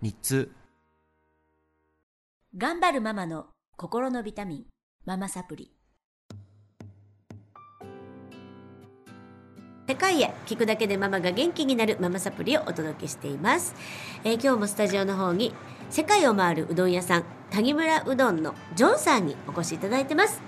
日通頑張るママの心のビタミン、ママサプリ。世界へ聞くだけでママが元気になるママサプリをお届けしています、えー今日もスタジオの方に世界を回るうどん屋さん谷村うどんのジョンさんにお越しいただいてます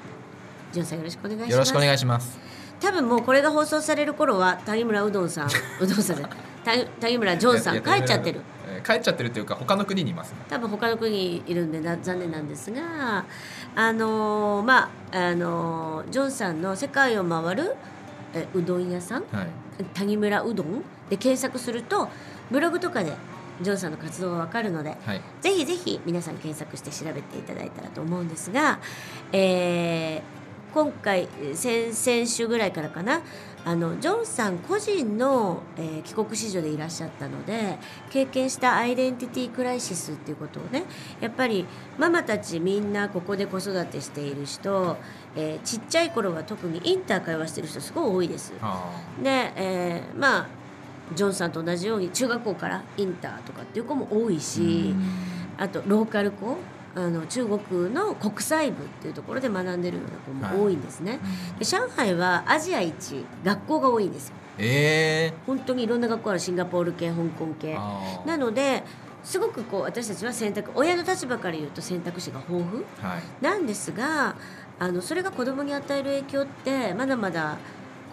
ジョンさんよろしくお願いしますよろしくお願いします。多分もうこれが放送される頃は谷村うどんさんうどんさんじゃない谷谷村ジョンさん帰っちゃってる。えー帰っちゃってるっていうか他の国にいますね。多分他の国にいるんでな残念なんですがあのーまああのージョンさんの世界を回るえうどん屋さん？はい。谷村うどん？で検索するとブログとかでジョンさんの活動がわかるのではい。ぜひぜひ皆さん検索して調べていただいたらと思うんですが、えー今回先々週ぐらいからかなあのジョンさん個人の、えー帰国子女でいらっしゃったので経験したアイデンティティクライシスっていうことをねやっぱりママたちみんなここで子育てしている人、えーちっちゃい頃は特にインター会話してる人すごい多いです。あで、えーまあジョンさんと同じように中学校からインターとかっていう子も多いしあとローカル校あの中国の国際部っていうところで学んでるような子も多いんですね、で上海はアジア一学校が多いんですよ。ええ本当にいろんな学校あるシンガポール系香港系。なのですごくこう私たちは選択親の立場から言うと選択肢が豊富。はい。なんですがあのそれが子供に与える影響ってまだまだ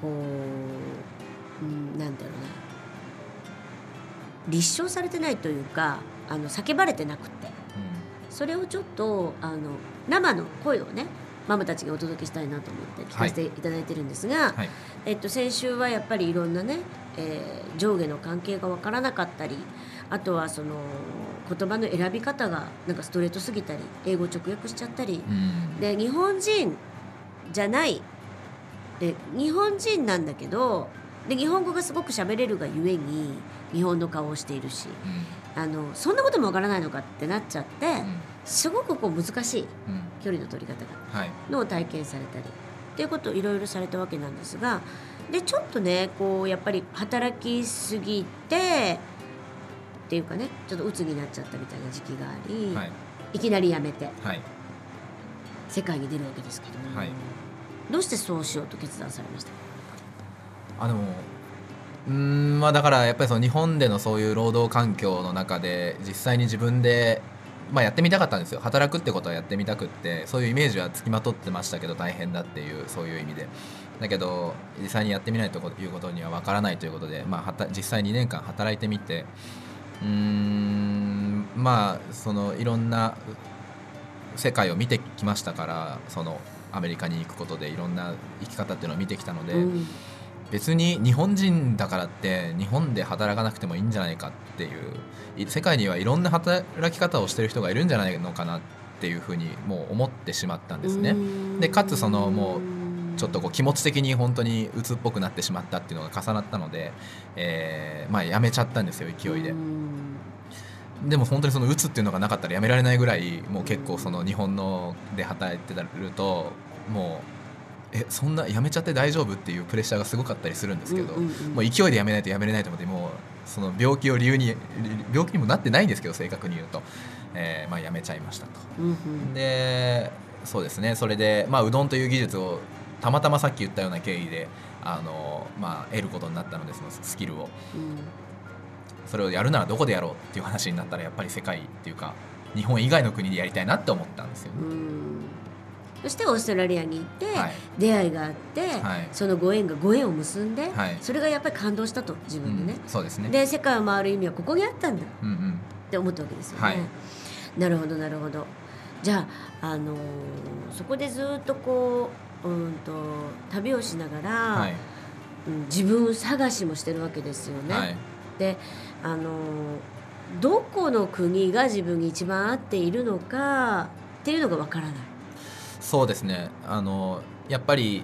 こう、うん、なんだろうな。立証されてないというかあの叫ばれてなくてそれをちょっとあの生の声をねママたちにお届けしたいなと思って聞かせていただいてるんですが、はい。えっと、先週はやっぱりいろんなね、えー上下の関係が分からなかったりあとはその言葉の選び方がなんかストレートすぎたり英語直訳しちゃったりうん。で日本人じゃないで日本人なんだけどで日本語がすごく喋れるがゆえに日本の顔をしているしあのそんなこともわからないのかってなっちゃって、うん。すごくこう難しいうん。距離の取り方がはい。のを体験されたりっていうことをいろいろされたわけなんですがでちょっとねこうやっぱり働きすぎてっていうかねちょっと鬱になっちゃったみたいな時期があり、はい。い、きなり辞めてはい。世界に出るわけですけども、はいどうしてそうしようと決断されました？あのうんまあだからやっぱりその日本でのそういう労働環境の中で実際に自分でまあやってみたかったんですよ。働くってことはやってみたくってそういうイメージはつきまとってましたけど大変だっていうそういう意味で。だけど実際にやってみないということにはわからないということで、まあ、はた実際2年間働いてみてうーんまあそのいろんな世界を見てきましたからそのアメリカに行くことでいろんな生き方っていうのを見てきたので、うん。別に日本人だからって日本で働かなくてもいいんじゃないかっていうい世界にはいろんな働き方をしてる人がいるんじゃないのかなっていうふうにもう思ってしまったんですね。でかつそのもうちょっとこう気持ち的に本当に鬱っぽくなってしまったっていうのが重なったので、えーまあやめちゃったんですよ勢いでう。んでも本当にその鬱っていうのがなかったらやめられないぐらいもう結構その日本ので働いてるともうえそんなやめちゃって大丈夫っていうプレッシャーがすごかったりするんですけど、もう勢いでやめないとやめれないと思ってもうその病気を理由に病気にもなってないんですけど正確に言うと、えーまあ、やめちゃいましたと。うんうん。でそうですね。それで、まあ、うどんという技術をたまたまさっき言ったような経緯であの、まあ、得ることになったのでそのスキルを。うん。それをやるならどこでやろうっていう話になったらやっぱり世界っていうか日本以外の国でやりたいなって思ったんですよね。うんそしてオーストラリアに行って、はい出会いがあって、はいそのご縁がご縁を結んで、はいそれがやっぱり感動したと自分でね、うんそうですね。で世界を回る意味はここにあったんだって思ったわけですよね。はいなるほどなるほど。じゃあ、あのーそこでずっとこううんと旅をしながら、はいうん自分探しもしてるわけですよね。はいであのーどこの国が自分に一番合っているのかっていうのがわからない。そうですね。あのやっぱり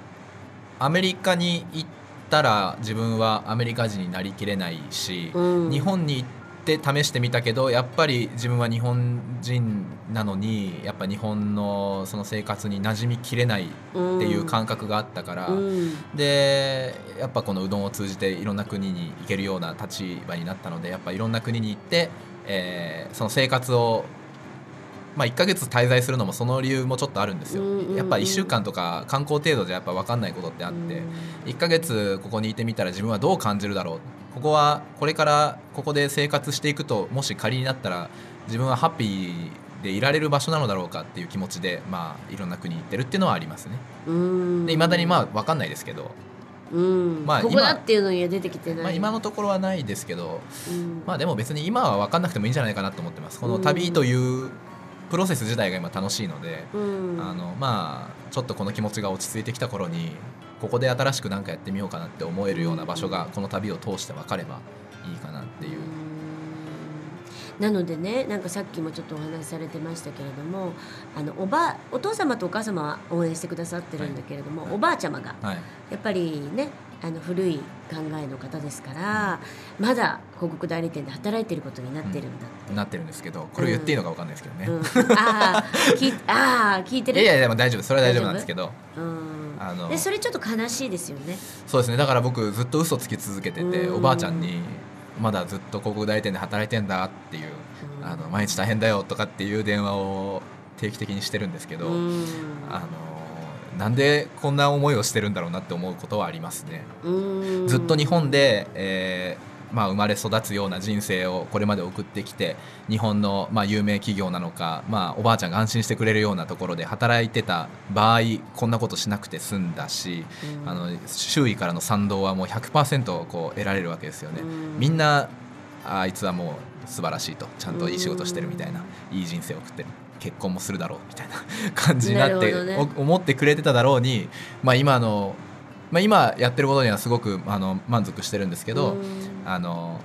アメリカに行ったら自分はアメリカ人になりきれないし、うん。日本に行って試してみたけどやっぱり自分は日本人なのにやっぱ日本のその生活に馴染みきれないっていう感覚があったから、うん。でやっぱこのうどんを通じていろんな国に行けるような立場になったのでやっぱいろんな国に行って、えーその生活を、まあ、1ヶ月滞在するのもその理由もちょっとあるんですよ、やっぱ1週間とか観光程度じゃやっぱ分かんないことってあって、1ヶ月ここにいてみたら自分はどう感じるだろう。ここはこれからここで生活していくともし仮になったら自分はハッピーでいられる場所なのだろうかっていう気持ちで、まあ、いろんな国に行ってるっていうのはありますね。うん。で未だにまあ分かんないですけど、うん。まあここだっていうのには出てきてない。まあ、今のところはないですけど、うん。まあでも別に今は分かんなくてもいいんじゃないかなと思ってます。この旅というプロセス自体が今楽しいので、うん。あのまあちょっとこの気持ちが落ち着いてきた頃にここで新しく何かやってみようかなって思えるような場所がこの旅を通して分かればいいかなっていう。なのでねなんかさっきもちょっとお話しされてましたけれどもあのおばお父様とお母様は応援してくださってるんだけれども、はい。おばあちゃまがはい。やっぱりねあの古い考えの方ですからまだ広告代理店で働いてることになってるんだって。なってるんですけどこれを言っていいのか分かんないですけどね、うん。ああ聞いあー聞いてる？いやいやでも大丈夫それは大丈夫なんですけど。うん。あのでそれちょっと悲しいですよね。そうですね。だから僕ずっと嘘つき続けててうん。おばあちゃんにまだずっと広告代理店で働いてんだっていううん。あの毎日大変だよとかっていう電話を定期的にしてるんですけど、うん。あのなんでこんな思いをしてるんだろうなって思うことはありますね。うん。ずっと日本で、えーまあ、生まれ育つような人生をこれまで送ってきて日本の、まあ、有名企業なのか、まあ、おばあちゃんが安心してくれるようなところで働いてた場合こんなことしなくて済んだし、うん。あの周囲からの賛同はもう100%こう得られるわけですよね。うん。みんなあいつはもう素晴らしいと。ちゃんといい仕事してるみたいな、いい人生を送ってる結婚もするだろうみたいな 感じになって、思ってくれてただろうに、まあ、今の、まあ、今やってることにはすごくあの満足してるんですけど、うん。あの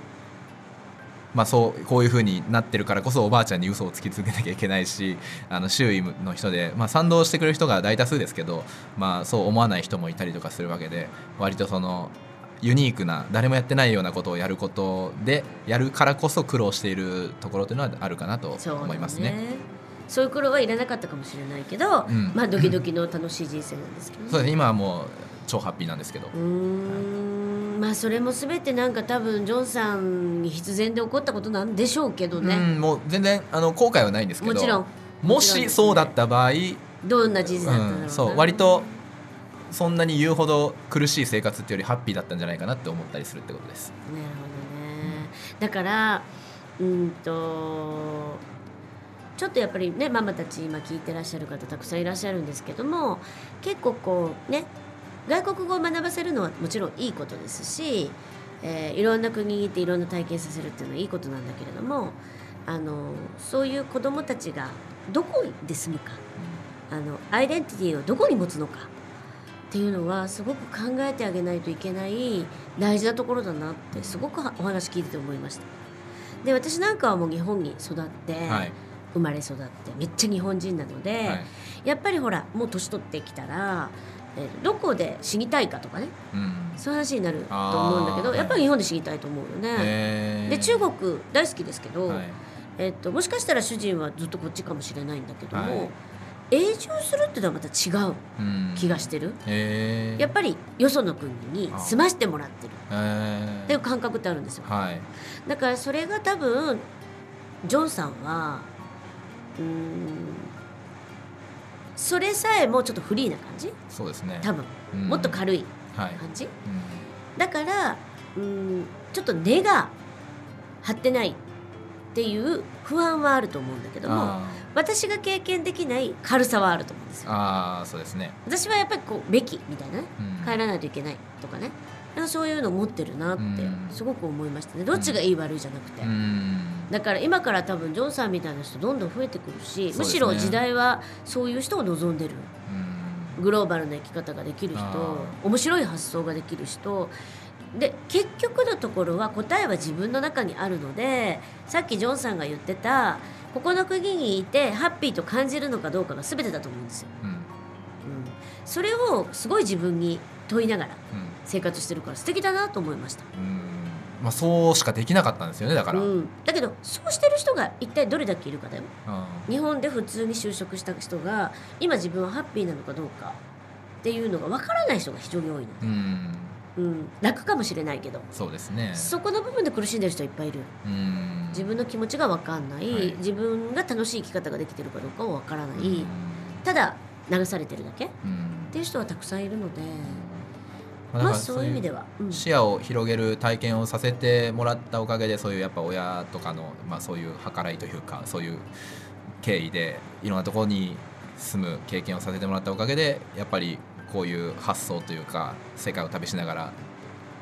まあ、そうこういうふうになってるからこそおばあちゃんに嘘をつき続けなきゃいけないしあの周囲の人で、まあ、賛同してくれる人が大多数ですけど、まあ、そう思わない人もいたりとかするわけで割とそのユニークな誰もやってないようなことをやることでやるからこそ苦労しているところというのはあるかなと思いますね。そういう苦労はいらなかったかもしれないけど、うん。まあドキドキの楽しい人生なんですけどね。そうですね。今はもう超ハッピーなんですけど、うーん。まあそれも全てなんか多分ジョンさんに必然で起こったことなんでしょうけどうね、ん、もう全然あの後悔はないんですけど。もちろん。もしそうだった場合どんな人生だったんだろうな、うん、そう。割とそんなに言うほど苦しい生活っていうよりハッピーだったんじゃないかなって思ったりするってことです。なるほどね。だからうんとちょっとやっぱりねママたち今聞いてらっしゃる方たくさんいらっしゃるんですけども結構こうね外国語を学ばせるのはもちろんいいことですし、えーいろんな国に行っていろんな体験させるっていうのはいいことなんだけれどもあのそういう子どもたちがどこで住むかあのアイデンティティをどこに持つのかっていうのはすごく考えてあげないといけない大事なところだなってすごくお話聞いてて思いました。で私なんかはもう日本に育って、はい生まれ育ってめっちゃ日本人なので、はい。やっぱりほらもう年取ってきたら、えーどこで死にたいかとかねうん。そういう話になると思うんだけどやっぱり日本で死にたいと思うよね、で中国大好きですけど、はい。えっともしかしたら主人はずっとこっちかもしれないんだけども、はい。永住するっていうのはまた違ううん。気がしてる、へー。やっぱりよその国に住ましてもらってる。っていう感覚ってあるんですよ。はい。だからそれが多分ジョンさんはうーん。それさえもちょっとフリーな感じ？そうですね。多分。うん。もっと軽いはい。感じ、うん。だからうーんちょっと根が張ってないっていう不安はあると思うんだけどもあ私が経験できない軽さはあると思うんですよ。ーあーそうですね。私はやっぱりこうべきみたいなね。うん。帰らないといけないとかね。そういうのを持ってるなってうん。すごく思いましたね。どっちがいい悪いじゃなくて、うんだから今から多分ジョンさんみたいな人どんどん増えてくるし、ね。むしろ時代はそういう人を望んでる。うん。グローバルな生き方ができる人あ面白い発想ができる人。で結局のところは答えは自分の中にあるのでさっきジョンさんが言ってたここの国にいてハッピーと感じるのかどうかが全てだと思うんですよ。うん。うん、それをすごい自分に問いながらうん。生活してるから素敵だなと思いました。うんまあ、そうしかできなかったんですよねだから、うん、だけどそうしてる人が一体どれだけいるかだよ。うん。日本で普通に就職した人が今自分はハッピーなのかどうかっていうのがわからない人が非常に多いの。うん。うん、楽かもしれないけど。そうですね。そこの部分で苦しんでる人いっぱいいる。うん。自分の気持ちが分かんない、はい。自分が楽しい生き方ができてるかどうかは分からない、うん。ただ流されてるだけっうん。ていう人はたくさんいるので、まあそういう意味では、うん。視野を広げる体験をさせてもらったおかげでそういうやっぱ親とかの、まあ、そういう計らいというかそういう経緯でいろんなところに住む経験をさせてもらったおかげでやっぱりこういう発想というか世界を旅しながら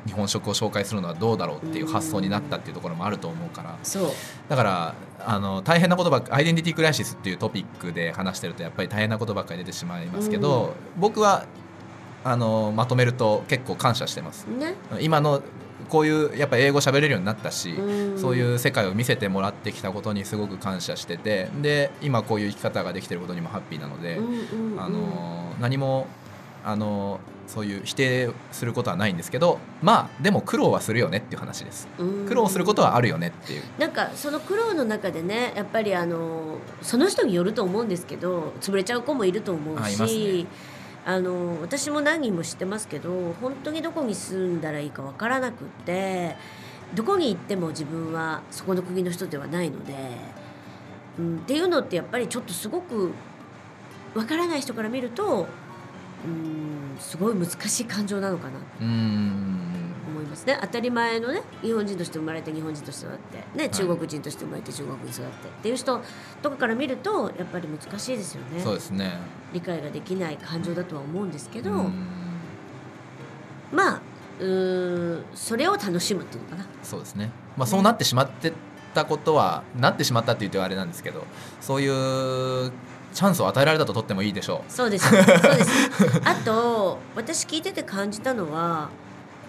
日本食を紹介するのはどうだろうっていう発想になったっていうところもあると思うから。そう。だからあの大変なことばっかアイデンティティクライシスっていうトピックで話してるとやっぱり大変なことばっかり出てしまいますけど、僕はあのまとめると結構感謝してます。ね、今のこういうやっぱ英語喋れるようになったし、うん。そういう世界を見せてもらってきたことにすごく感謝しててで今こういう生き方ができてることにもハッピーなので、あの何もあのそういう否定することはないんですけどまあでも苦労はするよねっていう話です。うん。苦労することはあるよねっていう。なんかその苦労の中でねやっぱりあのその人によると思うんですけど潰れちゃう子もいると思うしねあの私も何人も知ってますけど本当にどこに住んだらいいか分からなくってどこに行っても自分はそこの国の人ではないので、うん、っていうのってやっぱりちょっとすごく分からない人から見ると、うん、すごい難しい感情なのかな。うーん。ます。ね当たり前のね日本人として生まれて日本人として育って、ね、い。中国人として生まれて中国に育ってっていう人とかから見るとやっぱり難しいですよね。そうですね。理解ができない感情だとは思うんですけど、まあうーんそれを楽しむっていうのかな。そうですね。まあそうなってしまってたことは、なってしまったって言ってはあれなんですけどそういうチャンスを与えられたととってもいいでしょそうですそうです。あと私聞いてて感じたのは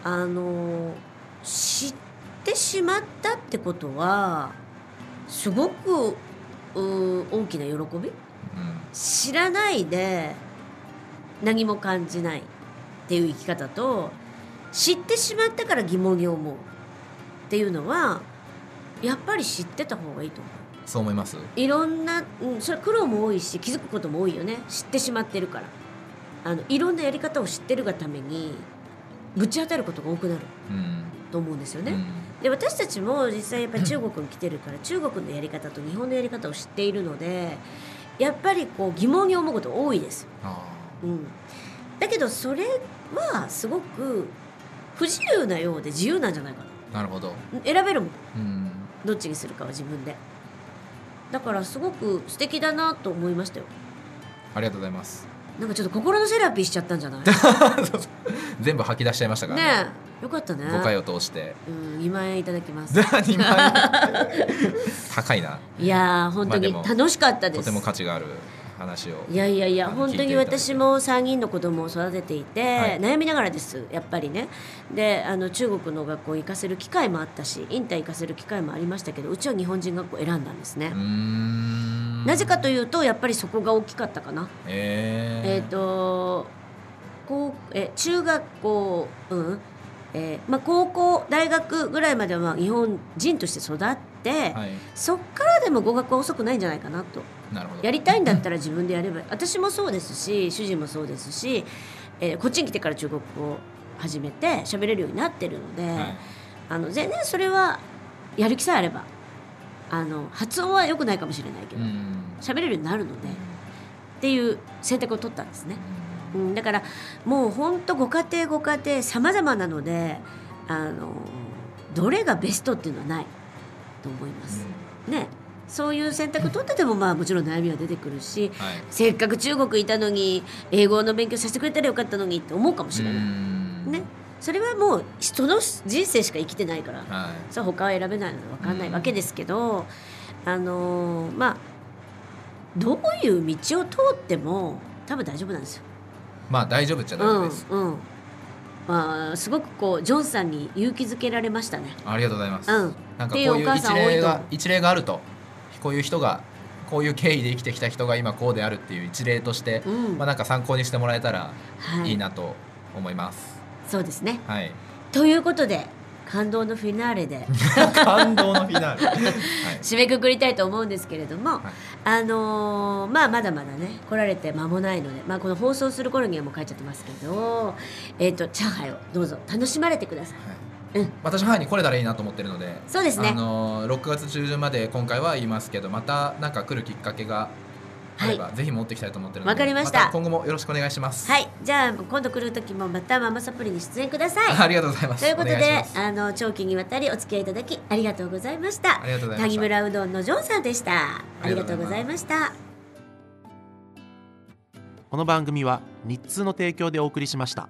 あの知ってしまったってことはすごく大きな喜び？う、うん知らないで何も感じないっていう生き方と知ってしまったから疑問に思うっていうのはやっぱり知ってた方がいいと思う。そう思います？いろんな、うん、それ苦労も多いし気づくことも多いよね。知ってしまってるから。あのいろんなやり方を知ってるがためにぶち当たることが多くなる。うん。と思うんですよね。うん。で私たちも実際やっぱり中国に来てるから中国のやり方と日本のやり方を知っているのでやっぱりこう疑問に思うこと多いです。あうん、だけどそれはすごく不自由なようで自由なんじゃないかーなるほど、な選べるもん。うん、どっちにするかは自分で。だからすごく素敵だなと思いましたよ。ありがとうございますなんかちょっと心のセラピーしちゃったんじゃない？全部吐き出しちゃいましたからね。え。よかったね。5回を通して。うん2万円いただきます。2万円。高いな。いやー本当に楽しかったです、とても価値がある話を。いやいやいや本当に私も3人の子供を育てていて、はい。悩みながらですやっぱりね。であの中国の学校に行かせる機会もあったしインター行かせる機会もありましたけどうちは日本人学校を選んだんですね。うー、んなぜかというとやっぱりそこが大きかったかな。えー、えっ、とこうえ中学校うん。えーまあ、高校大学ぐらいまではまあ日本人として育って、はい。そっからでも語学は遅くないんじゃないかなと。なるほど。やりたいんだったら自分でやれば。私もそうですし主人もそうですし、えーこっちに来てから中国語を始めて喋れるようになってるので、はい。あの全然それはやる気さえあればあの発音は良くないかもしれないけどうん喋れるようになるのでっていう選択を取ったんですね。うん、だからもう本当ご家庭ご家庭様々なのであのどれがベストっていうのはないと思います。ねそういう選択取っててもまあもちろん悩みは出てくるしはいせっかく中国いたのに英語の勉強させてくれたらよかったのにって思うかもしれない。それはもう人の人生しか生きてないから。はい。それは他は選べないので分かんないわけですけど、あのーまあどういう道を通っても多分大丈夫なんですよ。まあ大丈夫っちゃ大丈夫です、うんうん、あーすごくこうジョンさんに勇気づけられましたね。ありがとうございます、うん。なんかこういう。一例が一例があるとこういう人がこういう経緯で生きてきた人が今こうであるっていう一例として、うん。まあなんか参考にしてもらえたらはい。いいなと思います。そうですね。はい。ということで感動のフィナーレで 感動のフィナーレ。はい。締めくくりたいと思うんですけれども、はいあのーまあまだまだね来られて間もないので、まあ、この放送する頃にはもう帰っちゃってますけど、えっと上海をどうぞ楽しまれてください。うん私ハワイに来れたらいいなと思ってるので。そうですねあのー6月中旬まで今回は言いますけど、またなんか来るきっかけがあれば、ぜひ持ってきたいと思ってるので。わかりました。今後もよろしくお願いします。はい、じゃあ今度来る時もまたママサプリに出演ください。ありがとうございます。ということであの長期にわたりお付き合いいただきありがとうございました。ありがとうございました。谷村うどんのジョンさんでした。ありがとうございました。この番組は日通の提供でお送りしました